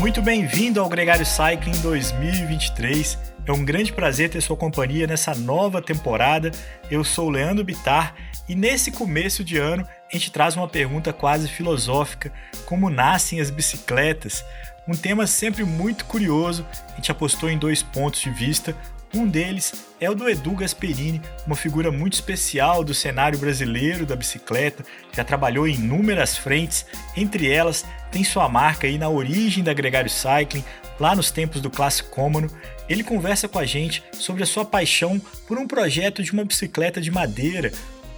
Muito bem-vindo ao Gregário Cycling 2023. É um grande prazer ter sua companhia nessa nova temporada. Eu sou o Leandro Bitar e nesse começo de ano a gente traz uma pergunta quase filosófica: como nascem as bicicletas? Um tema sempre muito curioso. A gente apostou em dois pontos de vista. Um deles é o do Edu Gasperini, uma figura muito especial do cenário brasileiro da bicicleta, já trabalhou em inúmeras frentes, entre elas tem sua marca aí na origem da Gregário Cycling, lá nos tempos do Clássico Cômono. Ele conversa com a gente sobre a sua paixão por um projeto de uma bicicleta de madeira,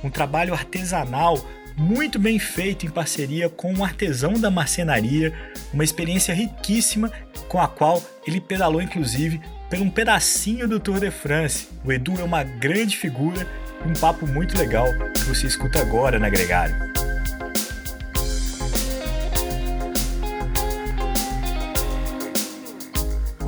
um trabalho artesanal muito bem feito em parceria com um artesão da marcenaria, uma experiência riquíssima com a qual ele pedalou inclusive por um pedacinho do Tour de France. O Edu é uma grande figura e um papo muito legal que você escuta agora na Gregário.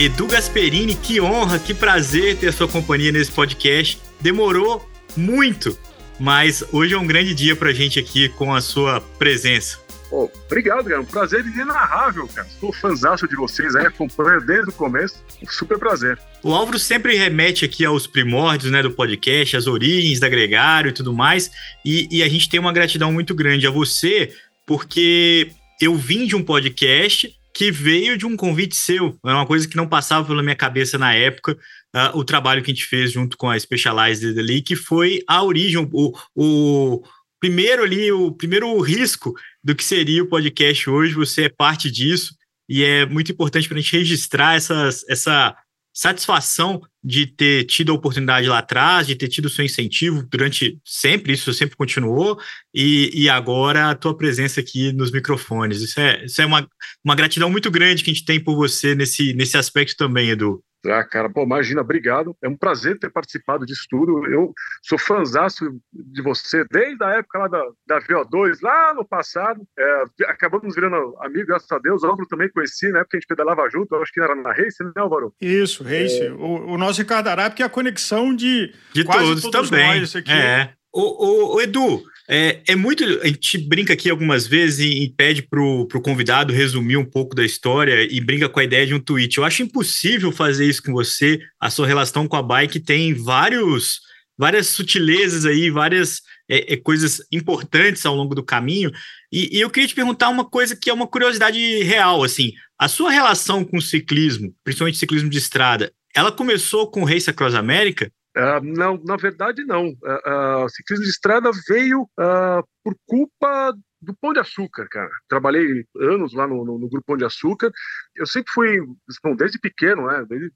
Edu Gasperini, que honra, que prazer ter a sua companhia nesse podcast. Demorou muito, mas hoje é um grande dia pra gente aqui com a sua presença. Oh, obrigado, cara. Um prazer inenarrável, cara. Sou fãzaço de vocês aí, acompanho desde o começo. Um super prazer. O Álvaro sempre remete aqui aos primórdios né, do podcast, às origens da Gregário e tudo mais. E, e a gente tem uma gratidão muito grande a você, porque eu vim de um podcast que veio de um convite seu. É uma coisa que não passava pela minha cabeça na época uh, o trabalho que a gente fez junto com a Specialized ali, que foi a origem, o, o primeiro ali, o primeiro risco do que seria o podcast hoje. Você é parte disso e é muito importante para a gente registrar essas, essa satisfação de ter tido a oportunidade lá atrás, de ter tido o seu incentivo durante sempre, isso sempre continuou, e, e agora a tua presença aqui nos microfones. Isso é, isso é uma, uma gratidão muito grande que a gente tem por você nesse, nesse aspecto também, Edu. Ah, cara, pô, imagina, obrigado. É um prazer ter participado disso tudo. Eu sou fãzaço de você desde a época lá da, da VO2, lá no passado. É, acabamos virando amigos, graças a Deus. O Álvaro também conheci, né? Porque a gente pedalava junto. Eu acho que era na Race, né, Álvaro? Isso, Race. É... O, o, nosso Ricardo Arap, é a conexão de, de quase todos, todos também. nós aqui. É. O, o, o Edu, é, é, muito. A gente brinca aqui algumas vezes e, e pede para o convidado resumir um pouco da história e brinca com a ideia de um tweet. Eu acho impossível fazer isso com você. A sua relação com a bike tem vários, várias sutilezas aí, várias é, é, coisas importantes ao longo do caminho. E, e, eu queria te perguntar uma coisa que é uma curiosidade real. assim A sua relação com o ciclismo, principalmente ciclismo de estrada, ela começou com o Race Across America? Uh, não, na verdade não. Uh, uh, ciclismo de estrada veio por culpa do Pão de Açúcar, cara. Trabalhei anos lá no, no, no, Grupo Pão de Açúcar. Eu sempre fui, bom, desde pequeno, né? Desde,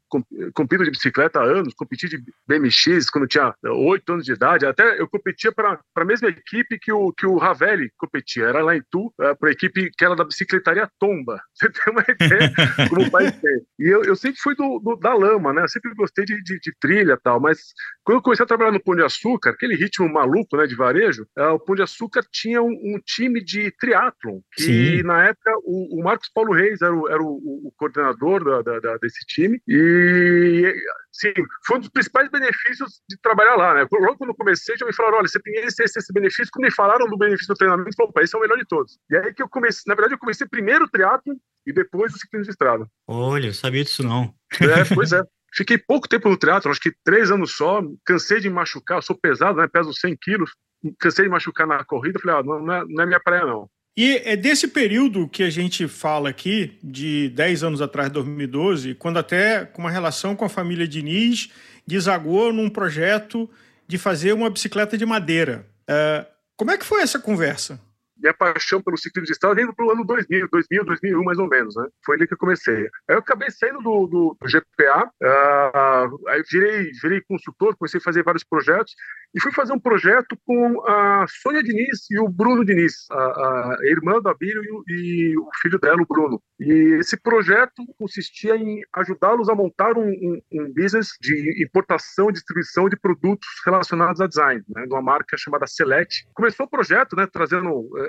compito de bicicleta há anos, competi de BMX quando tinha oito anos de idade. Até eu competia para a mesma equipe que o, que o Ravelli competia. Era lá em Tu, uh, para a equipe que era da bicicletaria Tomba. Você tem uma ideia como país tem. E eu, eu sempre fui do, do, da lama, né? Eu sempre gostei de, de, de trilha e tal, mas quando eu comecei a trabalhar no Pão de Açúcar, aquele ritmo maluco, né, de varejo, uh, o Pão de Açúcar tinha um, um time time de triatlon, que Sim. na época o, o, Marcos Paulo Reis era o, era o, o coordenador da, da, da, desse time, e sim, foi um dos principais benefícios de trabalhar lá, né? Logo quando eu comecei, já me falaram, olha, você tem esse, esse, esse benefício, quando me falaram do benefício do treinamento, eu falei, esse é o melhor de todos. E aí que eu comecei, na verdade, eu comecei primeiro o triatlon e depois o ciclismo de estrada. Olha, eu sabia disso não. É, pois é. Fiquei pouco tempo no teatro, acho que três anos só, cansei de machucar, sou pesado, né, peso 100 quilos, cansei de machucar na corrida, falei, ah, não, é, não é minha praia, não. E é desse período que a gente fala aqui, de 10 anos atrás, 2012, quando até com uma relação com a família Diniz desagou num projeto de fazer uma bicicleta de madeira. É, como é que foi essa conversa? Minha paixão pelo ciclismo de estrada vem pro ano 2000, 2000, 2001 mais ou menos, né? Foi ali que eu comecei. Aí eu acabei saindo do, do, do GPA, uh, aí virei, virei consultor, comecei a fazer vários projetos e fui fazer um projeto com a Sônia Diniz e o Bruno Diniz, a, a irmã do Abílio e, o filho dela, o Bruno. E esse projeto consistia em ajudá-los a montar um, um, um, business de importação e distribuição de produtos relacionados a design, né, de uma marca chamada Select. Começou o projeto, né, trazendo é,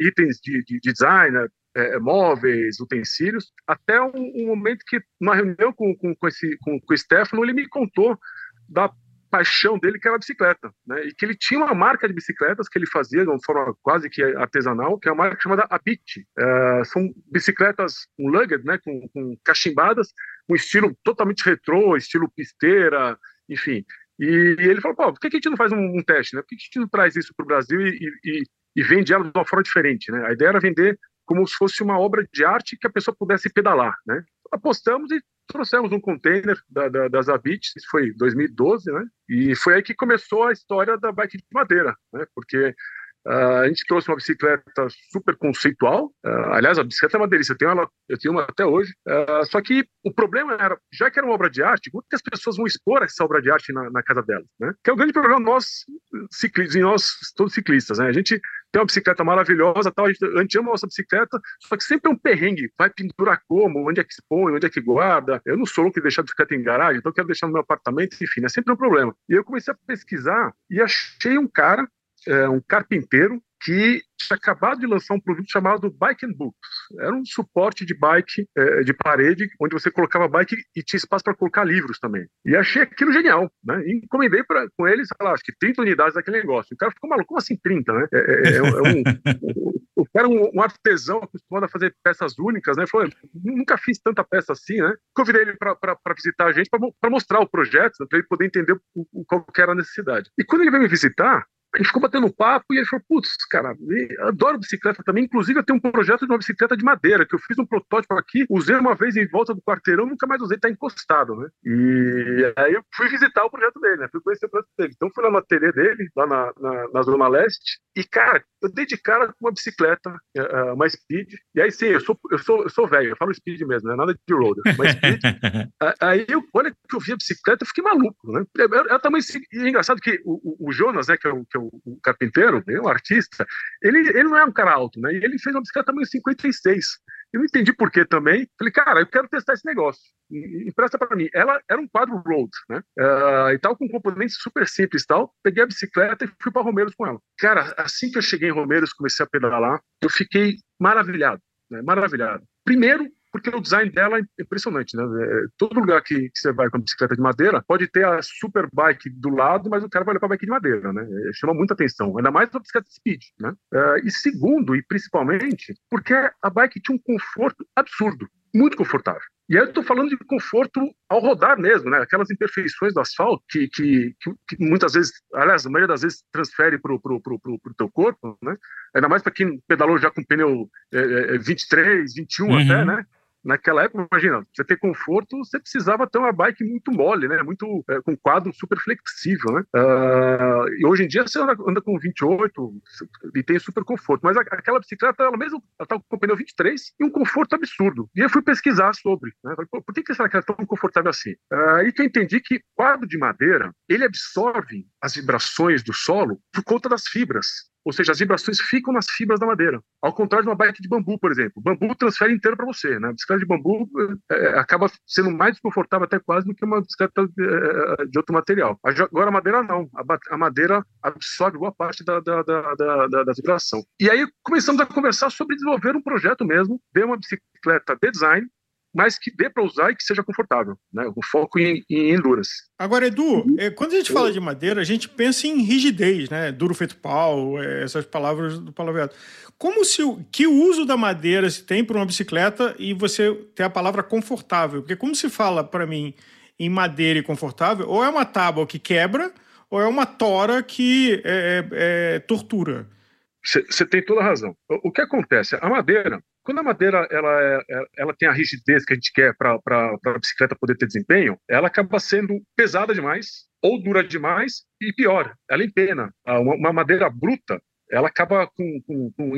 itens de, de, de design, né, é, móveis, utensílios, até um, um, momento que, numa reunião com, com, com, esse, com, com o Stefano, ele me contou da paixão dele, que era a bicicleta, né? E que ele tinha uma marca de bicicletas que ele fazia de uma forma quase que artesanal, que é uma marca chamada Abit. É, são bicicletas um lugged, né? Com, com cachimbadas, um estilo totalmente retrô, estilo pisteira, enfim. E, e ele falou, pô, por que a gente não faz um, um teste, né? Por que a gente não traz isso para o Brasil e, e, e vende ela de uma forma diferente, né? A ideia era vender como se fosse uma obra de arte que a pessoa pudesse pedalar, né? Apostamos e trouxemos um container da, da, isso foi 2012, né? E foi aí que começou a história da bike de madeira, né? Porque Uh, a gente trouxe uma bicicleta super conceitual. Uh, aliás, a bicicleta é uma delícia, eu tenho, ela, eu tenho uma até hoje. Uh, só que o problema era, já que era uma obra de arte, como que as pessoas vão expor essa obra de arte na, na casa delas? Né? Que é o grande problema nós, ciclistas, nós todos ciclistas. Né? A gente tem uma bicicleta maravilhosa, tal, a, gente, a gente ama a nossa bicicleta, só que sempre é um perrengue. Vai pendurar como? Onde é que expõe? Onde é que guarda? Eu não sou louco de deixar a bicicleta em garagem, então eu quero deixar no meu apartamento, enfim, é sempre um problema. E eu comecei a pesquisar e achei um cara é, um carpinteiro que tinha acabado de lançar um produto chamado Bike and Books. Era um suporte de bike é, de parede, onde você colocava bike e tinha espaço para colocar livros também. E achei aquilo genial, né? E encomendei pra, com eles, sei lá, acho que 30 unidades daquele negócio. O cara ficou maluco, como assim 30, né? É, é, é um, o cara é um, um, artesão acostumado a fazer peças únicas, né? Falou, nunca fiz tanta peça assim, né? Convidei ele para visitar a gente, para mostrar o projeto, né? para ele poder entender o, o, qual era a necessidade. E quando ele veio me visitar, a gente ficou batendo papo e ele falou: Putz, cara, adoro bicicleta também. Inclusive, eu tenho um projeto de uma bicicleta de madeira, que eu fiz um protótipo aqui, usei uma vez em volta do quarteirão, nunca mais usei, tá encostado, né? E aí eu fui visitar o projeto dele, né? Fui conhecer o projeto dele. Então, fui lá no ateliê dele, lá na, na, na Zona Leste, e, cara, eu dei de cara com uma bicicleta, uh, uma Speed. E aí, sim, eu sou, eu sou, eu sou velho, eu falo Speed mesmo, não é nada de road, uma Speed. aí, eu, olha que eu vi a bicicleta, eu fiquei maluco, né? Ela, ela também, e é engraçado que o, o, Jonas, né, que é o, que é o, carpinteiro, né, o artista, ele, ele não é um cara alto, né? E ele fez uma bicicleta também 56. Eu não entendi por que também. Falei, cara, eu quero testar esse negócio. Empresta para mim. Ela era um quadro road, né? Uh, e tal, com componentes super simples tal. Peguei a bicicleta e fui para Romeiros com ela. Cara, assim que eu cheguei em Romeiros, comecei a pedalar, eu fiquei maravilhado, né? Maravilhado. Primeiro, porque o design dela é impressionante, né? É, todo lugar que, que, você vai com a bicicleta de madeira pode ter a super bike do lado, mas o cara vai levar a bike de madeira, né? É, chama muita atenção, ainda mais a bicicleta speed, né? É, e segundo, e principalmente, porque a bike tinha um conforto absurdo, muito confortável. E aí eu estou falando de conforto ao rodar mesmo, né? Aquelas imperfeições do asfalto que, que, que, muitas vezes, aliás, a maioria das vezes transfere para o pro, pro, pro, pro teu corpo, né? Ainda mais para quem pedalou já com pneu é, 23, 21 uhum. até, né? Naquela época, imagina, você ter conforto, você precisava ter uma bike muito mole, né? Muito é, com quadro super flexível, né? Uh, e hoje em dia você anda, anda, com 28 e tem super conforto, mas aquela bicicleta, ela mesmo, ela tá com pneu 23 e um conforto absurdo. E eu fui pesquisar sobre, né? Falei, por que, que que ela é tão confortável assim? Uh, aí que eu entendi que quadro de madeira, ele absorve as vibrações do solo por conta das fibras. Ou seja, as vibrações ficam nas fibras da madeira. Ao contrário de uma bike de bambu, por exemplo. Bambu transfere inteiro para você. Né? A bicicleta de bambu é, acaba sendo mais desconfortável até quase do que uma bicicleta de, é, de outro material. Agora a madeira não. A, a madeira absorve boa parte da, da, da, da, da vibração. E aí começamos a conversar sobre desenvolver um projeto mesmo de uma bicicleta de design mas que dê para usar e que seja confortável, né? O foco em, em endurance. Agora, Edu, é, quando a gente fala de madeira, a gente pensa em rigidez, né? Duro feito pau, é, essas palavras do palavreado. Como se o que uso da madeira se tem para uma bicicleta e você tem a palavra confortável? Porque como se fala para mim em madeira e confortável, ou é uma tábua que quebra, ou é uma tora que é, é, é tortura. Você tem toda a razão. O, o que acontece? A madeira, quando a madeira ela, é, é, ela tem a rigidez que a gente quer para a bicicleta poder ter desempenho, ela acaba sendo pesada demais ou dura demais e pior, ela empena. Uma, uma madeira bruta, ela acaba com, com, com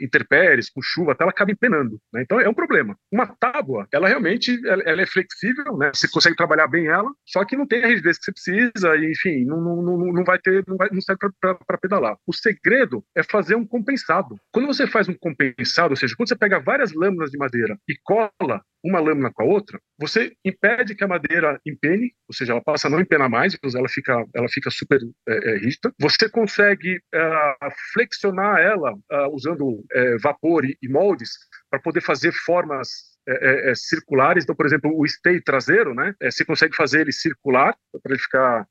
interpéries, com chuva, até ela acaba empenando. Né? Então é um problema. Uma tábua, ela realmente ela, ela, é flexível, né? você consegue trabalhar bem ela, só que não tem a rigidez que você precisa, e, enfim, não, não, não, não vai ter, não, vai, não serve para pedalar. O segredo é fazer um compensado. Quando você faz um compensado, ou seja, quando você pega várias lâminas de madeira e cola uma lâmina com a outra, você impede que a madeira empene, ou seja, ela passa a não empenar mais, ela fica, ela fica super é, é, rígida. Você consegue uh, flexionar ela uh, usando uh, vapor e, e moldes para poder fazer formas é, é, circulares. Então, por exemplo, o stay traseiro, né? É, você consegue fazer ele circular para ele ficar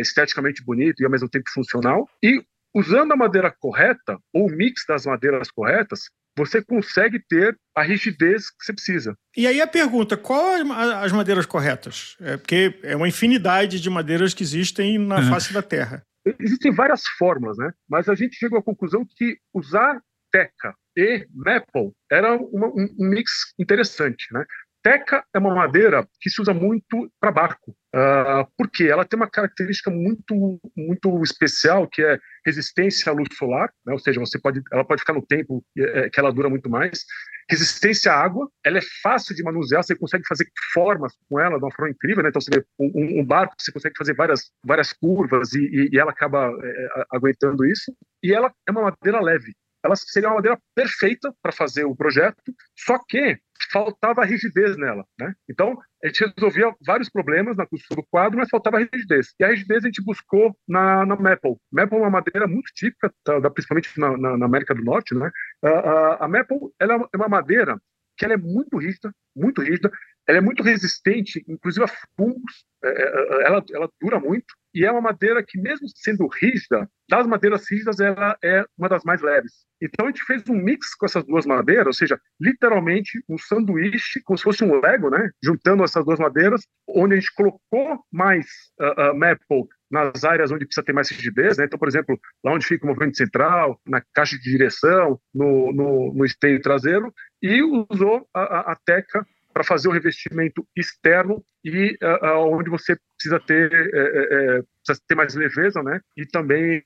esteticamente bonito e ao mesmo tempo funcional. E usando a madeira correta ou o mix das madeiras corretas, você consegue ter a rigidez que você precisa. E aí a pergunta, qual as madeiras corretas? É porque é uma infinidade de madeiras que existem na uhum. face da Terra. Existem várias fórmulas, né? Mas a gente chegou à conclusão que usar teca e maple era uma, um, um mix interessante, né? Teca é uma madeira que se usa muito para barco, uh, porque ela tem uma característica muito, muito especial, que é resistência à luz solar, né? ou seja, você pode, ela pode ficar no tempo é, que ela dura muito mais. Resistência à água, ela é fácil de manusear, você consegue fazer formas com ela de uma forma incrível, né? Então, você vê um, um barco, você consegue fazer várias, várias curvas e, e ela acaba é, aguentando isso. E ela é uma madeira leve, ela seria uma madeira perfeita para fazer o projeto, só que faltava rigidez nela, né? Então, a gente resolvia vários problemas na construção do quadro, mas faltava rigidez. E a rigidez a gente buscou na, na Maple. Maple é uma madeira muito típica, tá, principalmente na, na, na, América do Norte, né? A, a, a Maple ela é uma madeira que ela é muito rígida, muito rígida, ela é muito resistente, inclusive a fungos, é, é, é, ela, ela dura muito, e é uma madeira que, mesmo sendo rígida, das madeiras rígidas, ela é uma das mais leves. Então a gente fez um mix com essas duas madeiras, ou seja, literalmente um sanduíche, como se fosse um Lego, né? Juntando essas duas madeiras, onde a gente colocou mais uh, uh, maple nas áreas onde precisa ter mais rigidez, né? Então, por exemplo, lá onde fica o movimento central, na caixa de direção, no, no, no esteio traseiro, e usou a, a, a teca para fazer o revestimento externo e uh, onde você precisa ter, uh, uh, precisa ter mais leveza, né? E também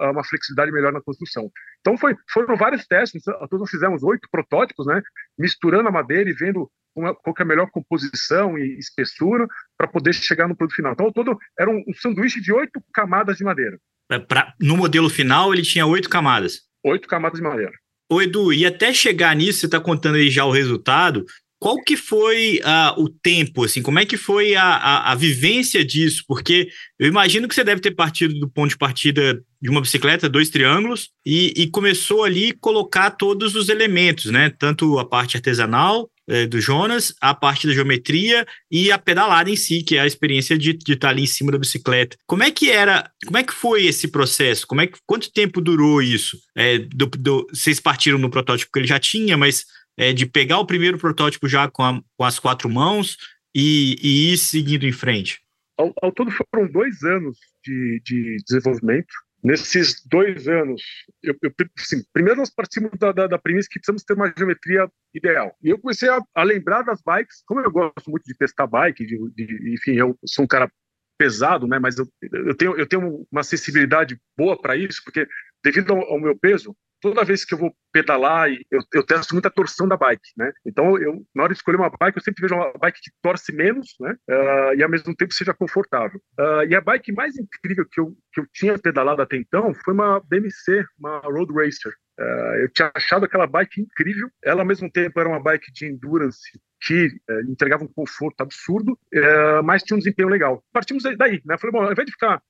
uma flexibilidade melhor na construção. Então foi, foram vários testes. Todos nós fizemos oito protótipos, né? Misturando a madeira e vendo qual é a melhor composição e espessura para poder chegar no produto final. Então todo era um, um sanduíche de oito camadas de madeira. Pra, no modelo final ele tinha oito camadas. Oito camadas de madeira. Ô Edu, e até chegar nisso, você está contando aí já o resultado, qual que foi uh, o tempo, assim, como é que foi a, a, a, vivência disso? Porque eu imagino que você deve ter partido do ponto de partida de uma bicicleta, dois triângulos, e, e começou ali colocar todos os elementos, né? Tanto a parte artesanal é, do Jonas, a parte da geometria e a pedalada em si, que é a experiência de, de estar ali em cima da bicicleta. Como é que era, como é que foi esse processo? Como é que, quanto tempo durou isso? É, do, do, vocês partiram no protótipo que ele já tinha, mas é, de pegar o primeiro protótipo já com, a, com as quatro mãos e, e, ir seguindo em frente? Ao, ao todo foram dois anos de, de desenvolvimento. Nesses dois anos, eu, eu assim, primeiro nós partimos da, da, da, premissa que precisamos ter uma geometria ideal. E eu comecei a, a lembrar das bikes, como eu gosto muito de testar bike, de, de, enfim, eu sou um cara pesado, né? Mas eu, eu tenho eu tenho uma sensibilidade boa para isso, porque devido ao, ao, meu peso, toda vez que eu vou pedalar, eu, eu testo muita torção da bike, né? Então, eu, na hora de escolher uma bike, eu sempre vejo uma bike que torce menos, né? Uh, e ao mesmo tempo seja confortável. Uh, e a bike mais incrível que eu, que eu tinha pedalado até então foi uma BMC, uma Road Racer. Uh, eu tinha achado aquela bike incrível. Ela, ao mesmo tempo, era uma bike de endurance que uh, entregava um conforto absurdo, uh, mas tinha um desempenho legal. Partimos daí, né? Falei, bom, ao invés de ficar.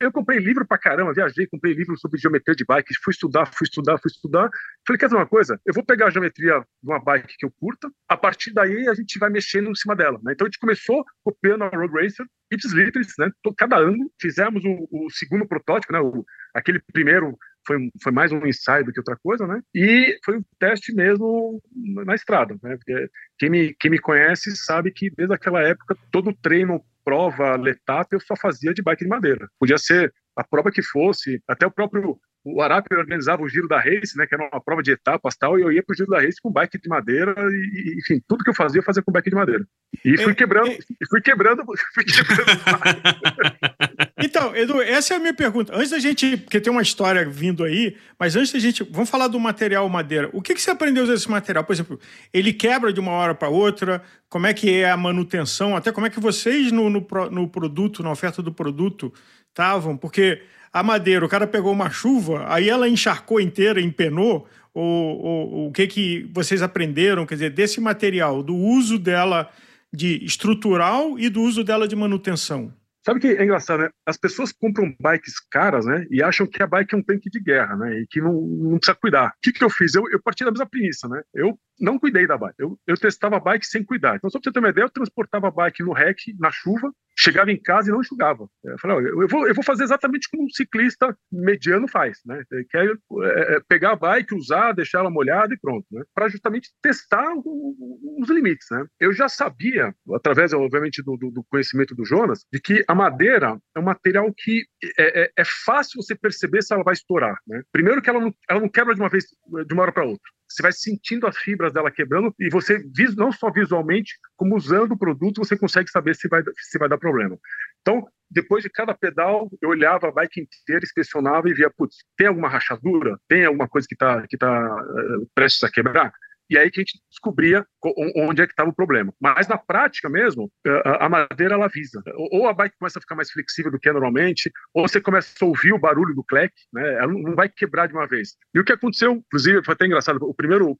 Eu comprei livro pra caramba, viajei, comprei livro sobre geometria de bike, fui estudar, fui estudar, fui estudar. Falei, quer dizer uma coisa? Eu vou pegar a geometria de uma bike que eu curta, a partir daí a gente vai mexendo em cima dela, né? Então a gente começou copiando a Road Racer, ipsis litteris, né? Cada ano fizemos o, o segundo protótipo, né? O, aquele primeiro foi, foi mais um ensaio do que outra coisa, né? E foi um teste mesmo na estrada, né? Porque quem me, quem me conhece sabe que desde aquela época todo treino, prova, letap, eu só fazia de bike de madeira. Podia ser a prova que fosse, até o próprio o Arapi organizava o Giro da Race, né, que era uma prova de etapas tal, e eu ia pro Giro da Race com bike de madeira, e, enfim, tudo que eu fazia, eu fazia com bike de madeira. E fui quebrando, e fui quebrando, fui quebrando Então, Edu, essa é a minha pergunta. Antes da gente, porque tem uma história vindo aí, mas antes da gente, vamos falar do material madeira. O que, que você aprendeu desse material? Por exemplo, ele quebra de uma hora para outra? Como é que é a manutenção? Até como é que vocês no, no, no produto, na oferta do produto, estavam? Porque a madeira, o cara pegou uma chuva, aí ela encharcou inteira, empenou. Ou, ou, o que, que vocês aprenderam, quer dizer, desse material, do uso dela de estrutural e do uso dela de manutenção? Sabe que é engraçado, né? As pessoas compram bikes caras, né? E acham que a bike é um tanque de guerra, né? E que não, não precisa cuidar. O que, que eu fiz? Eu, eu parti da mesma premissa, né? Eu não cuidei da bike. Eu, eu testava a bike sem cuidar. Então, só pra você ter uma ideia, eu transportava a bike no rec, na chuva, chegava em casa e não enxugava. Eu falei, eu, vou, eu vou fazer exatamente como um ciclista mediano faz, né? Quer é, é, pegar a bike, usar, deixar ela molhada e pronto, né? Para justamente testar os limites, né? Eu já sabia, através, obviamente, do, do, conhecimento do Jonas, de que a madeira é um material que é, é, é fácil você perceber se ela vai estourar, né? Primeiro que ela não, ela não quebra de uma vez, de uma hora para outra você vai sentindo as fibras dela quebrando e você, não só visualmente, como usando o produto, você consegue saber se vai, se vai dar problema. Então, depois de cada pedal, eu olhava a bike inteira, inspecionava e via, putz, tem alguma rachadura? Tem alguma coisa que está que tá, uh, prestes a quebrar? E aí que a gente descobria onde é que estava o problema. Mas na prática mesmo, a madeira ela avisa. Ou a bike começa a ficar mais flexível do que é normalmente, ou você começa a ouvir o barulho do cleque, né? ela não vai quebrar de uma vez. E o que aconteceu, inclusive, foi até engraçado, o primeiro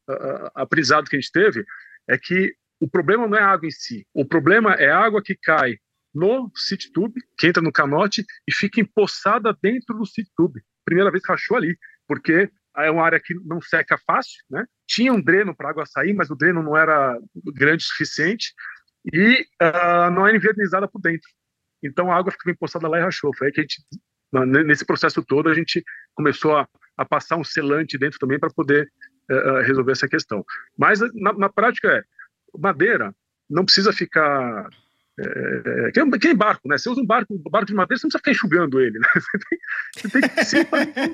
aprendizado que a gente teve é que o problema não é a água em si, o problema é a água que cai no city tube, que entra no canote e fica empoçada dentro do city tube. Primeira vez que achou ali, porque é uma área que não seca fácil, né? Tinha um dreno para água sair, mas o dreno não era grande o suficiente e uh, não era invernizada por dentro. Então a água ficava empoçada lá e rachou. Foi aí que a gente, nesse processo todo, a gente começou a, a passar um selante dentro também para poder uh, resolver essa questão. Mas na, na prática é madeira não precisa ficar é, que, é, que é barco, né? Você usa um barco, um barco de madeira, você não precisa ficar enxugando ele, né? Você tem, você tem que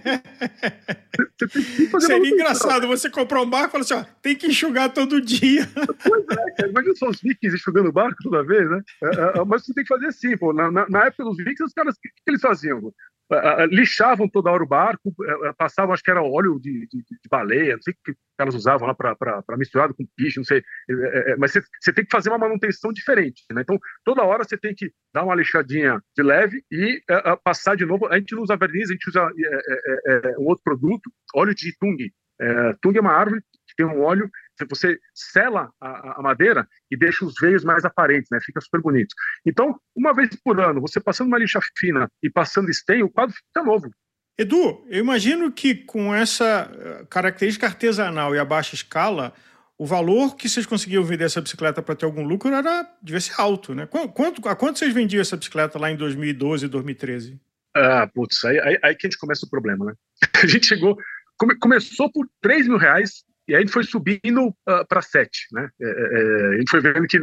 você tem que fazer Seria engraçado você comprar um barco e falar assim, ó, tem que enxugar todo dia. Pois é, imagina só os vikings enxugando barco toda vez, né? É, é, é, mas você tem que fazer assim, pô. Na, na, época dos vikings, os caras, o que, que eles faziam? uh, lixavam toda hora o barco, uh, passavam, acho que era óleo de, de, de baleia, não sei o que elas usavam lá para misturado com piche, não sei. mas você tem que fazer uma manutenção diferente. Né? Então, toda hora você tem que dar uma lixadinha de leve e passar de novo. A gente não usa verniz, a gente usa um outro produto, óleo de tung. tung é uma árvore que tem um óleo você sela a, a, madeira e deixa os veios mais aparentes, né? Fica super bonito. Então, uma vez por ano, você passando uma lixa fina e passando stem, o quadro fica novo. Edu, eu imagino que com essa eh, característica artesanal e a baixa escala, o valor que vocês conseguiam vender essa bicicleta para ter algum lucro era devia ser alto, né? Quanto, a quanto vocês vendiam essa bicicleta lá em 2012, 2013? Ah, putz, aí, aí, aí que a gente começa o problema, né? A gente chegou, come, começou por 3 mil reais e aí a gente foi subindo uh, ah, para sete, né? É, é, é, a gente foi vendo que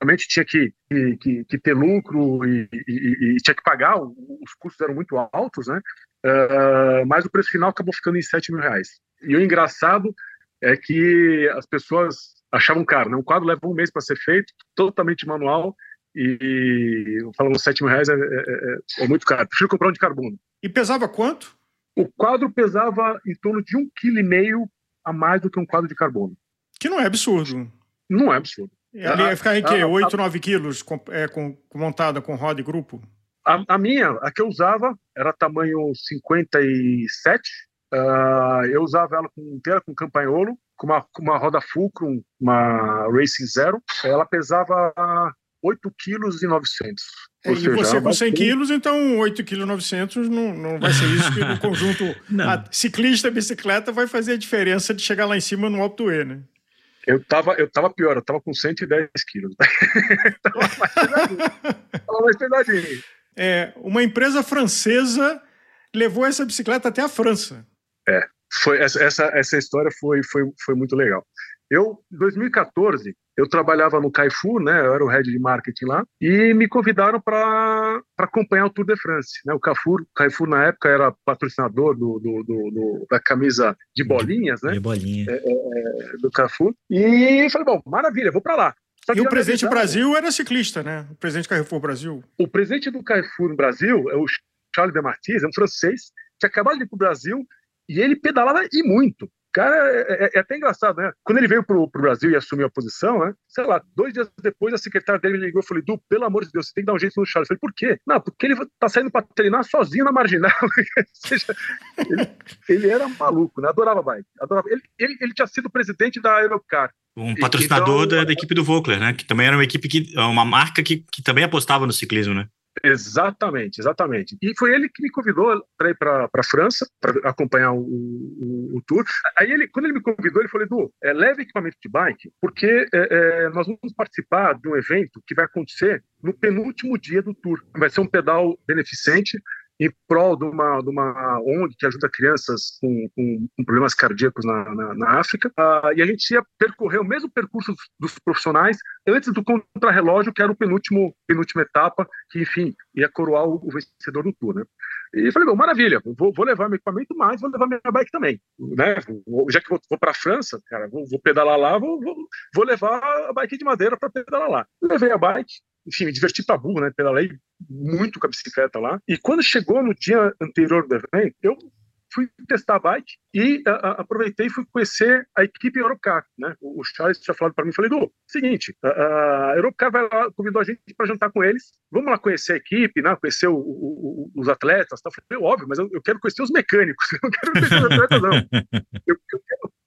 realmente tinha que, que, que ter lucro e, e, e, tinha que pagar, os custos eram muito altos, né? Uh, mas o preço final acabou ficando em sete mil reais. E o engraçado é que as pessoas achavam caro, né? Um quadro leva um mês para ser feito, totalmente manual, e falando sete mil reais é, é, é, é, muito caro. Prefiro comprar um de carbono. E pesava quanto? O quadro pesava em torno de um quilo e meio a mais do que um quadro de carbono. Que não é absurdo. Não é absurdo. Ali ia ficar em quê? A, 8, 9 quilos com, é, com, montada com roda e grupo? A, a, minha, a que eu usava, era tamanho 57. Uh, ah, eu usava ela com, inteira com campanholo, com uma, com uma roda Fulcrum, uma Racing Zero. Ela pesava 8 quilos e 900. É, e você com 100 quilos, então 8 quilos 900 não, não vai ser isso que no conjunto ciclista bicicleta vai fazer a diferença de chegar lá em cima no alto E, né? Eu tava, eu tava pior, eu tava com 110 quilos. tava mais pesadinho. tava mais pesadinho. É, uma empresa francesa levou essa bicicleta até a França. É, foi, essa, essa história foi, foi, foi muito legal. Eu, em 2014, eu trabalhava no Carrefour, né? Eu era o head de marketing lá e me convidaram para acompanhar o Tour de France, né? O Carrefour, Carrefour na época era patrocinador do, do, do, do da camisa de bolinhas, né? De bolinha. É, é, do Carrefour. E falei, bom, maravilha, vou para lá. e o presidente do Brasil era ciclista, né? O presidente Carrefour Brasil. O presidente do Carrefour no Brasil é o Charles de Martins, é um francês, que acabou de ir para o Brasil e ele pedalava e muito cara é, é, é, até engraçado, né? Quando ele veio pro, pro Brasil e assumiu a posição, né? Sei lá, dois dias depois a secretária dele me ligou e falou: Du, pelo amor de Deus, você tem que dar um jeito no Charles. Eu falei, por quê? Não, porque ele tá saindo para treinar sozinho na marginal. seja, ele, ele, era maluco, né? Adorava bike. Adorava. Ele, ele, ele tinha sido presidente da Aerocar. Um patrocinador então, da, da, equipe do Vogler, né? Que também era uma equipe que. uma marca que, que também apostava no ciclismo, né? Exatamente, exatamente. E foi ele que me convidou para ir para a França para acompanhar o, o, o, tour. Aí ele, quando ele me convidou, ele falou: Edu, é, leve equipamento de bike, porque é, é, nós vamos participar de um evento que vai acontecer no penúltimo dia do tour. Vai ser um pedal beneficente em prol de uma, de uma ONG que ajuda crianças com, com, com problemas cardíacos na, na, na África. Uh, e a gente ia percorrer o mesmo percurso dos, profissionais antes do contrarrelógio, que era o penúltimo, penúltima etapa, que, enfim, ia coroar o, o vencedor do tour. Né? E falei, bom, maravilha, vou, vou, levar meu equipamento, mas vou levar minha bike também. Né? Já que vou, vou para a França, cara, vou, vou, pedalar lá, vou, vou, levar a bike de madeira para pedalar lá. Levei a bike, enfim, me diverti pra burro, né? Pedalei muito com a bicicleta lá. E quando chegou no dia anterior do evento, eu fui testar a bike e a, a, aproveitei e fui conhecer a equipe Eurocar, né? O, Charles tinha falado para mim, falei, do seguinte, a, a Eurocar vai lá, convidou a gente para jantar com eles, vamos lá conhecer a equipe, né? Conhecer o, o, os atletas, tá? Falei, óbvio, mas eu, eu, quero conhecer os mecânicos, eu não quero conhecer os atletas, não. Eu,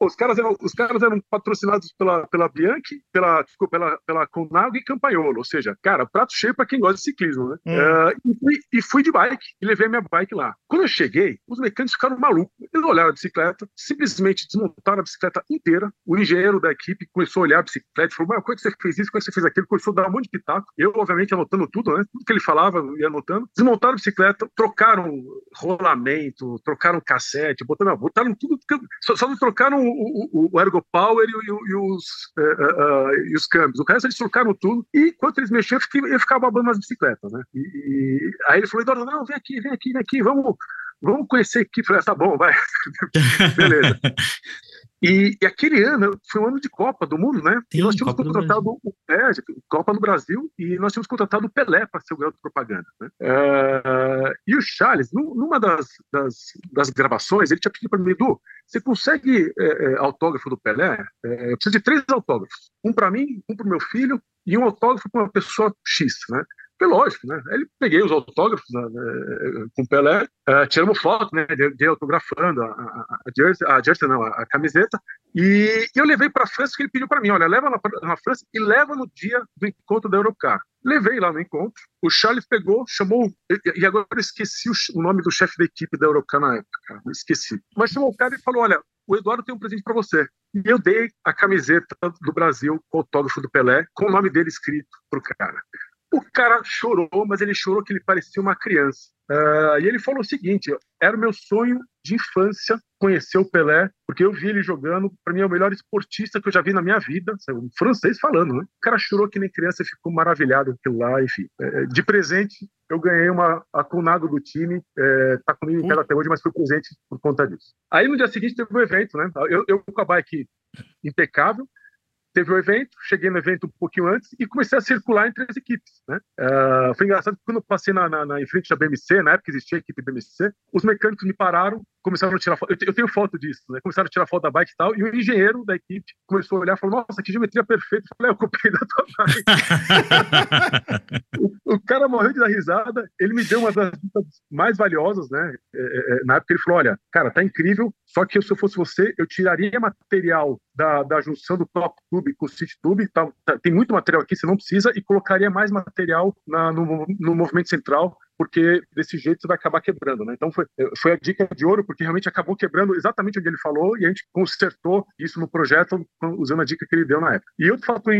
os caras eram, os caras eram patrocinados pela, pela Bianchi, pela, desculpa, pela, pela Conago e Campagnolo, ou seja, cara, prato cheio para quem gosta de ciclismo, né? Hum. Uh, e, fui, e, fui, de bike e levei minha bike lá. Quando eu cheguei, os mecânicos ficaram malucos. Eles olharam a bicicleta, simplesmente desmontaram a bicicleta inteira. O engenheiro da equipe começou a olhar a bicicleta e falou: Mas é que você fez isso? É que você fez aquilo? Começou a dar um monte de pitaco. Eu, obviamente, anotando tudo, né? Tudo que ele falava, ia anotando. Desmontaram a bicicleta, trocaram rolamento, trocaram cassete, botaram, botaram tudo. Só, só não trocaram o, o, o Ergo Power e, e, e os, uh, uh, e os câmbios. O resto eles trocaram tudo. E enquanto eles mexiam, eu ficava babando nas bicicletas, né? E, e aí ele falou: Eduardo, não, vem aqui, vem aqui, vem aqui, vamos vamos conhecer a equipe. Falei, ah, tá bom, vai. Beleza. E, e, aquele ano foi um ano de Copa do Mundo, né? Sim, e nós tínhamos Copa contratado o é, Copa no Brasil e nós tínhamos contratado o Pelé para ser o garoto propaganda. Né? Uh, e o Charles, numa das, das, das, gravações, ele tinha pedido para mim, Edu, você consegue é, é, autógrafo do Pelé? É, eu preciso de três autógrafos. Um para mim, um para o meu filho e um autógrafo para uma pessoa X, né? Foi lógico, né? Aí peguei os autógrafos né, né com o Pelé, uh, tiramos foto, né, de, de autografando a, a, a, jersey, a jersey, não, a, a camiseta, e eu levei para a França que ele pediu para mim, olha, leva na, na, França e leva no dia do encontro da Eurocar. Levei lá no encontro, o Charles pegou, chamou, e agora eu esqueci o, nome do chefe da equipe da Eurocar na época, esqueci. Mas chamou o cara e falou, olha, o Eduardo tem um presente para você. E eu dei a camiseta do Brasil o autógrafo do Pelé, com o nome dele escrito pro cara. O cara chorou, mas ele chorou que ele parecia uma criança. Uh, e ele falou o seguinte: era o meu sonho de infância conhecer o Pelé, porque eu vi ele jogando. Para mim, é o melhor esportista que eu já vi na minha vida. Um francês falando, né? O cara chorou que nem criança e ficou maravilhado com aquilo lá. Enfim, é, de presente, eu ganhei uma a Conado do time. É, tá comigo em casa até hoje, mas foi presente por conta disso. Aí no dia seguinte teve um evento, né? Eu, eu com a bike impecável teve o evento, cheguei no evento um pouquinho antes e comecei a circular entre as equipes. Né? Uh, foi engraçado que quando eu passei na, na, na, em frente da BMC, na época existia a equipe BMC, os mecânicos me pararam, começaram a tirar foto. Eu, tenho foto disso, né? Começaram a tirar foto da bike e tal, e o engenheiro da equipe começou a olhar e falou: Nossa, que geometria perfeita. Eu falei: é, Eu copiei da tua bike. o, o, cara morreu de dar risada, ele me deu uma das mais valiosas, né? É, é, é, na época ele falou: Olha, cara, tá incrível, só que se eu fosse você, eu tiraria material da, da junção do Top Tube com o City Tube, tá, tá, tem muito material aqui, você não precisa, e colocaria mais material na, no, no movimento central, porque desse jeito você vai acabar quebrando, né? Então foi, foi a dica de ouro, porque realmente acabou quebrando exatamente onde ele falou e a gente consertou isso no projeto usando a dica que ele deu na época. E outro fato,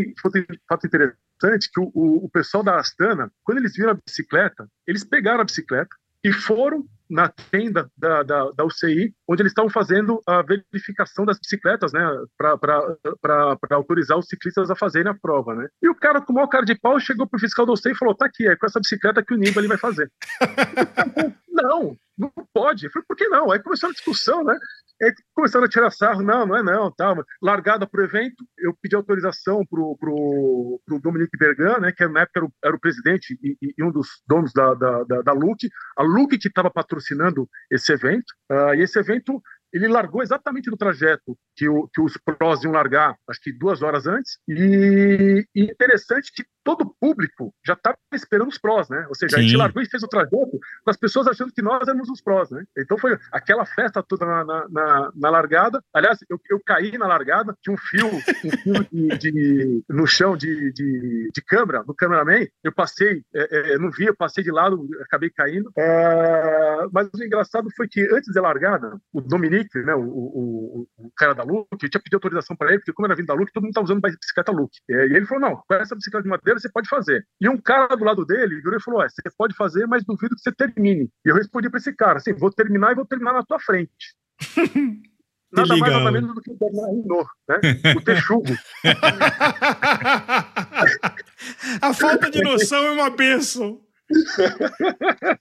fato interessante que o, o, o pessoal da Astana, quando eles viram a bicicleta, eles pegaram a bicicleta e foram na tenda da, da, da UCI, onde eles estavam fazendo a verificação das bicicletas, né, para autorizar os ciclistas a fazerem a prova, né. E o cara, com o maior cara de pau, chegou pro fiscal da UCI e falou, tá aqui, é com essa bicicleta que o Nibali vai fazer. não, não pode. Eu falei, por que não? Aí começou a discussão, né? Aí começaram a tirar sarro, não, não é não, tal. Largada para o evento, eu pedi autorização para o pro, pro Dominique Bergan, né, que na época era o, era o presidente e, e, um dos donos da, da, da, da Look, a Look que estava patrocinando esse evento, uh, e esse evento ele largou exatamente no trajeto que, o, que os prós iam largar, acho que duas horas antes, e, e interessante que todo o público já estava esperando os prós, né? Ou seja, Sim. a gente largou e fez o trajeto com as pessoas achando que nós éramos os prós, né? Então foi aquela festa toda na, na, na, na largada. Aliás, eu, eu, caí na largada, tinha um fio, um fio de, de, no chão de, de, de câmera, no cameraman. Eu passei, é, é, não vi, eu passei de lado, acabei caindo. É, mas o engraçado foi que antes da largada, o Dominique, né, o, o, o cara da Luke, eu tinha pedido autorização para ele, porque como era vindo da Luke, todo mundo tá usando bicicleta Luke. E ele falou: não, com essa bicicleta de madeira você pode fazer. E um cara do lado dele virou e falou: você pode fazer, mas duvido que você termine. E eu respondi para esse cara: assim, vou terminar e vou terminar na tua frente. nada mais nada menos do que o Bernard Hinault, né? O texugo. A falta de noção é uma bênção.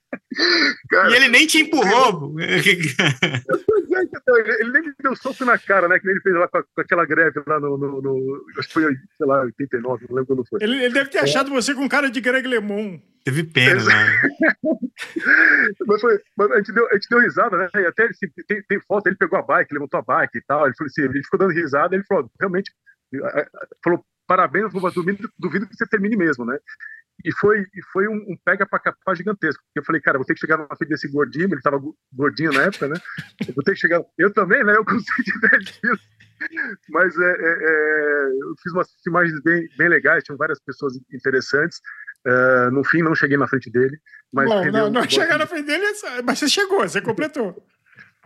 Cara, e ele nem te empurrou. ele nem me deu soco na cara, né? Que ele fez lá com, aquela greve lá no, no, no, Acho que foi, sei lá, 89, não lembro quando foi. Ele, ele deve ter é. achado você com cara de Greg LeMond. Teve pena, né? mas, foi, mas a, gente deu, a gente deu risada, né? E até assim, tem, tem foto, ele pegou a bike, levantou a bike e tal. Ele falou assim, ele ficou dando risada, ele falou, realmente, falou, parabéns, mas duvido, duvido que você termine mesmo, né? E foi, e foi um, um pega para capar gigantesco. Porque eu falei, cara, vou ter que chegar na frente desse gordinho, ele estava gordinho na época, né? Eu vou ter que chegar. Eu também, né? Eu consegui 10 quilos. Mas é, é, é, eu fiz umas imagens bem, bem legais, tinham várias pessoas interessantes. Uh, no fim, não cheguei na frente dele. Mas Bom, não, não chegar na frente dele, mas você chegou, você completou.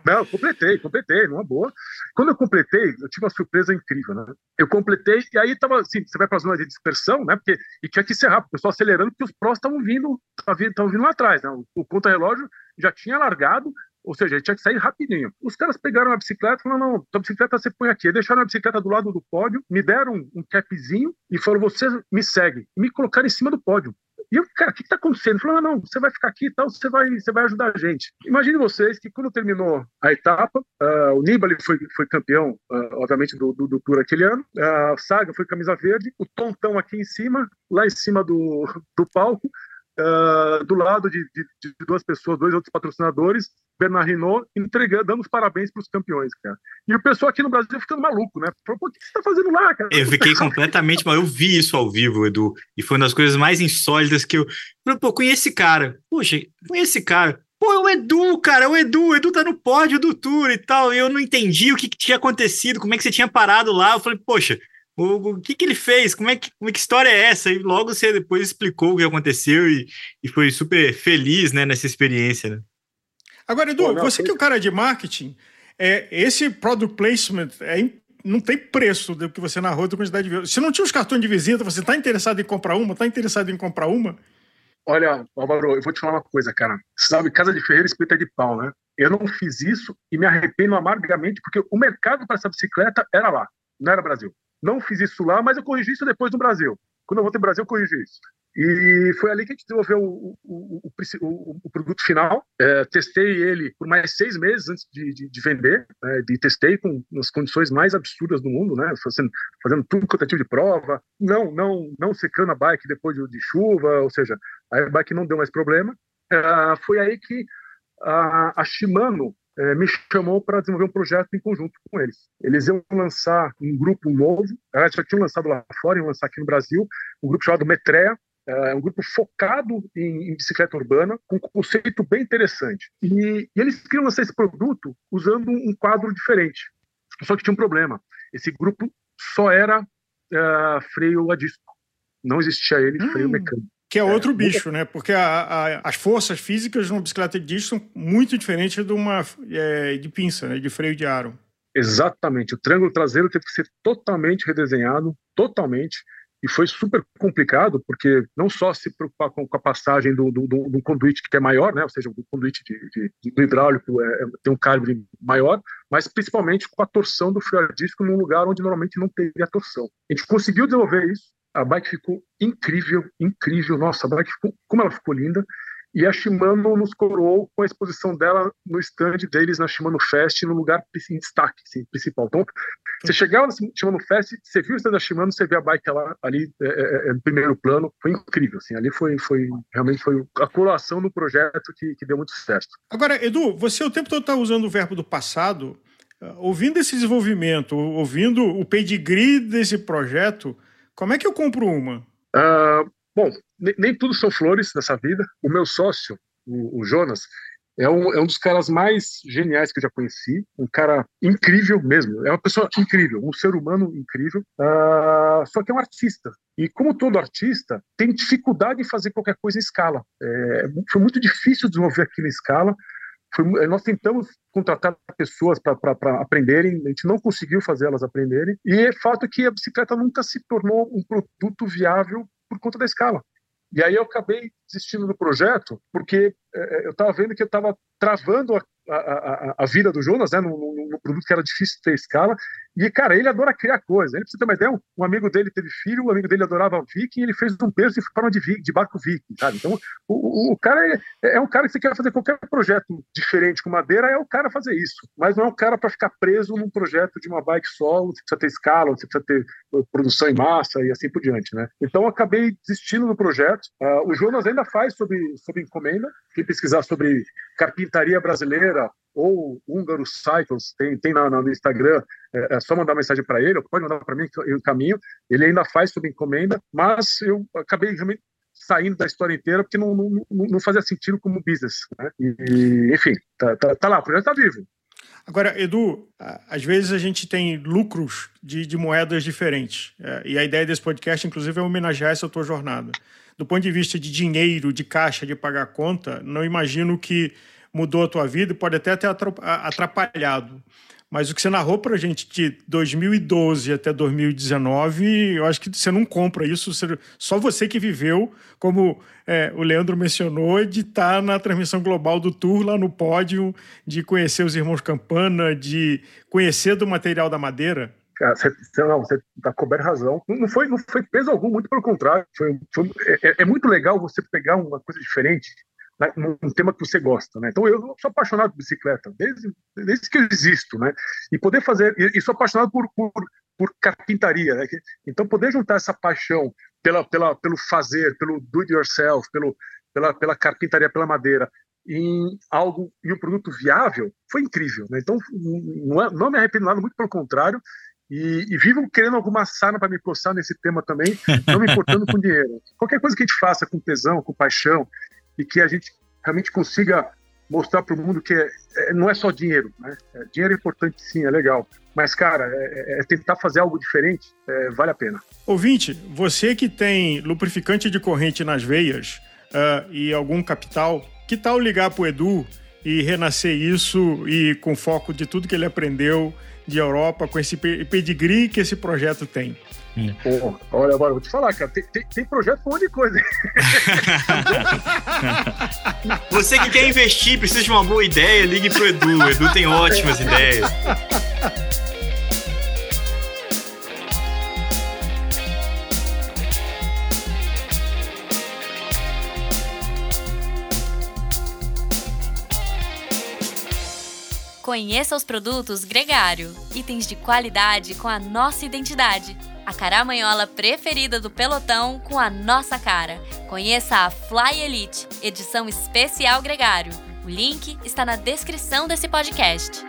Não, completei, completei, numa boa. Quando eu completei, eu tive uma surpresa incrível, né? Eu completei e aí tava assim, você vai para a zona de dispersão, né? Porque e tinha que encerrar, o pessoal acelerando porque os prós estavam vindo, estavam vindo lá atrás, né? O, o contra-relógio já tinha largado, ou seja, ele tinha que sair rapidinho. Os caras pegaram a bicicleta e falaram: não, tua bicicleta você põe aqui. Deixaram a bicicleta do lado do pódio, me deram um capzinho e falaram: você me segue. E me colocaram em cima do pódio. E eu, cara, o que está acontecendo? Ele falou, ah, não, você vai ficar aqui e tal, você vai, você vai ajudar a gente. Imagine vocês que quando terminou a etapa, uh, o Nibali foi, foi campeão, uh, obviamente, do, do, do, Tour aquele ano, a Saga foi camisa verde, o Tontão aqui em cima, lá em cima do, do palco, uh, do lado de, de, de, duas pessoas, dois outros patrocinadores, Bernard Hinault, entregando, dando os parabéns para os campeões, cara. E o pessoal aqui no Brasil ficando maluco, né? Falou, o que você está fazendo lá, cara? Eu fiquei completamente mal. Eu vi isso ao vivo, Edu, e foi uma das coisas mais insólitas que eu. Falei, pô, conheço esse cara. Puxa, conheço esse cara. Pô, é o Edu, cara, é o Edu, o Edu tá no pódio do Tour e tal. E eu não entendi o que, que tinha acontecido, como é que você tinha parado lá. Eu falei, poxa, o, o que, que ele fez? Como é que, como é que história é essa? E logo você depois explicou o que aconteceu e, e foi super feliz né, nessa experiência. Né? Agora, Edu, Pô, não, você que é o cara de marketing, é, esse product placement é, não tem preço do que você narrou da quantidade de. Você não tinha os cartões de visita, você está interessado em comprar uma? Está interessado em comprar uma? Olha, Álvaro, eu vou te falar uma coisa, cara. Sabe, casa de ferreiro espeta de pau, né? Eu não fiz isso e me arrependo amargamente porque o mercado para essa bicicleta era lá, não era Brasil. Não fiz isso lá, mas eu corrigi isso depois no Brasil. Quando eu voltei no Brasil, eu corrigi isso. E foi ali que a gente desenvolveu o, o, o, o produto final. É, testei ele por mais seis meses antes de, de, de vender. Né, testei com as condições mais absurdas do mundo, né? Fazendo, fazendo tudo quanto é tipo de prova. Não, não, não secando a bike depois de, de chuva, ou seja, a bike não deu mais problema. É, foi aí que a, a Shimano é, me chamou para desenvolver um projeto em conjunto com eles. Eles iam lançar um grupo novo, eles já tinham lançado lá fora, iam lançar aqui no Brasil, um grupo chamado Metrea, é um grupo focado em, em, bicicleta urbana, com um conceito bem interessante. E, e, eles queriam lançar esse produto usando um quadro diferente. Só que tinha um problema. Esse grupo só era uh, freio a disco. Não existia ele hum. freio mecânico. Que é outro é, bicho, né? Porque a, a, as forças físicas de uma bicicleta de disco são muito diferentes de uma é, de pinça, né? de freio de aro. Exatamente. O triângulo traseiro teve que ser totalmente redesenhado, totalmente. E foi super complicado, porque não só se preocupar com, a passagem do, do, do, do, conduíte que é maior, né? ou seja, o conduíte de, de, de hidráulico é, é, tem um calibre maior, mas principalmente com a torção do freio a disco num lugar onde normalmente não teria torção. A gente conseguiu desenvolver isso, a bike ficou incrível, incrível. Nossa, a bike ficou, como ela ficou linda. e a Shimano nos coroou com a exposição dela no stand deles na Shimano Fest, no lugar em destaque assim, principal. Então, você chegava na Shimano Fest, você viu o stand da Shimano, você vê a bike lá ali é, é, é, no primeiro plano, foi incrível, assim, ali foi, foi realmente foi a coroação do projeto que, que deu muito certo. Agora, Edu, você o tempo todo está usando o verbo do passado, uh, ouvindo esse desenvolvimento, ouvindo o pedigree desse projeto, como é que eu compro uma? Uh, bom, nem, nem tudo são flores nessa vida. O meu sócio, o, o Jonas, é um, é um dos caras mais geniais que eu já conheci, um cara incrível mesmo, é uma pessoa incrível, um ser humano incrível, uh, só que é um artista. E como todo artista, tem dificuldade em fazer qualquer coisa em escala. É, foi muito difícil desenvolver aquilo em escala. Foi, nós tentamos contratar pessoas para aprenderem, a gente não conseguiu fazer elas aprenderem. E é fato que a bicicleta nunca se tornou um produto viável por conta da escala. E aí eu acabei desistindo do projeto, porque é, eu estava vendo que eu estava travando a, a, a, vida do Jonas, né, num, produto que era difícil ter escala. E, cara, ele adora criar coisas. Ele, você ter uma ideia, um, amigo dele teve filho, um amigo dele adorava viking, ele fez um berço em forma de, de barco viking, sabe? Então, o, o, o cara é, é, um cara que você quer fazer qualquer projeto diferente com madeira, é o cara fazer isso. Mas não é um cara para ficar preso num projeto de uma bike solo, você precisa ter escala, você precisa ter uh, produção em massa e assim por diante, né? Então, acabei desistindo do projeto. Uh, o Jonas ainda faz sobre, sobre encomenda. Quem pesquisar sobre carpintaria brasileira ou Húngaro Cycles, tem, tem na, no Instagram, é, é só mandar mensagem para ele, pode mandar para mim eu caminho. Ele ainda faz sob encomenda, mas eu acabei realmente saindo da história inteira porque não, não, não fazia sentido como business. Né? E, enfim, tá, tá, tá lá, o projeto está vivo. Agora, Edu, às vezes a gente tem lucros de, de moedas diferentes. É, e a ideia desse podcast, inclusive, é homenagear essa tua jornada. Do ponto de vista de dinheiro, de caixa, de pagar conta, não imagino que mudou a tua vida pode até ter atrapalhado. Mas o que você narrou para a gente de 2012 até 2019, eu acho que você não compra isso. Só você que viveu, como é, o Leandro mencionou, de estar tá na transmissão global do Tour lá no pódio, de conhecer os irmãos Campana, de conhecer do material da madeira. Você, não, você está coberto razão. Não foi, não foi peso algum, muito pelo contrário. Foi, foi é, é, muito legal você pegar uma coisa diferente num tema que você gosta, né? Então eu sou apaixonado por bicicleta desde, desde que eu existo, né? E poder fazer e, e sou apaixonado por, por, por carpintaria, né? Então poder juntar essa paixão pela, pela pelo fazer, pelo do it yourself, pelo pela, pela carpintaria, pela madeira, em algo em um produto viável foi incrível, né? Então não, é, não me arrependo nada, muito pelo contrário. E, e vivo querendo alguma sarna para me coçar nesse tema também, não me importando com dinheiro. Qualquer coisa que a gente faça com tesão, com paixão, e que a gente realmente consiga mostrar para o mundo que é, é, não é só dinheiro, né? É, dinheiro é importante sim, é legal, mas cara, é, é, é tentar fazer algo diferente, é, vale a pena. Ouvinte, você que tem lubrificante de corrente nas veias uh, e algum capital, que tal ligar para o Edu e renascer isso e com foco de tudo que ele aprendeu de Europa, com esse pedigree que esse projeto tem? Pô, olha, agora vou te falar, cara, tem, tem, tem projeto com um monte de coisa. Você que quer investir, precisa de uma boa ideia, ligue pro Edu. O Edu tem ótimas ideias. Conheça os produtos Gregário, itens de qualidade com a nossa identidade a caramanhola preferida do pelotão com a nossa cara. Conheça a Fly Elite, edição especial Gregário. O link está na descrição desse podcast.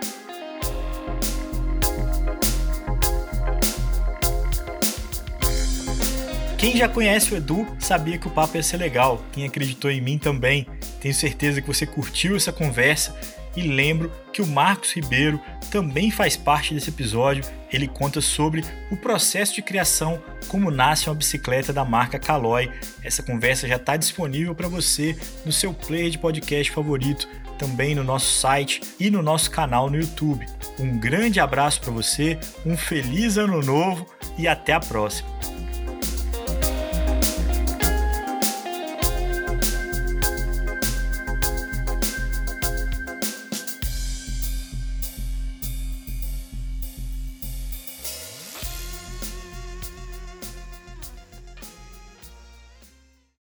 Quem já conhece o Edu sabia que o papo ia ser legal. Quem acreditou em mim também. Tenho certeza que você curtiu essa conversa e lembro que o Marcos Ribeiro também faz parte desse episódio. Ele conta sobre o processo de criação, como nasce uma bicicleta da marca Caloi. Essa conversa já está disponível para você no seu player de podcast favorito, também no nosso site e no nosso canal no YouTube. Um grande abraço para você, um feliz ano novo e até a próxima.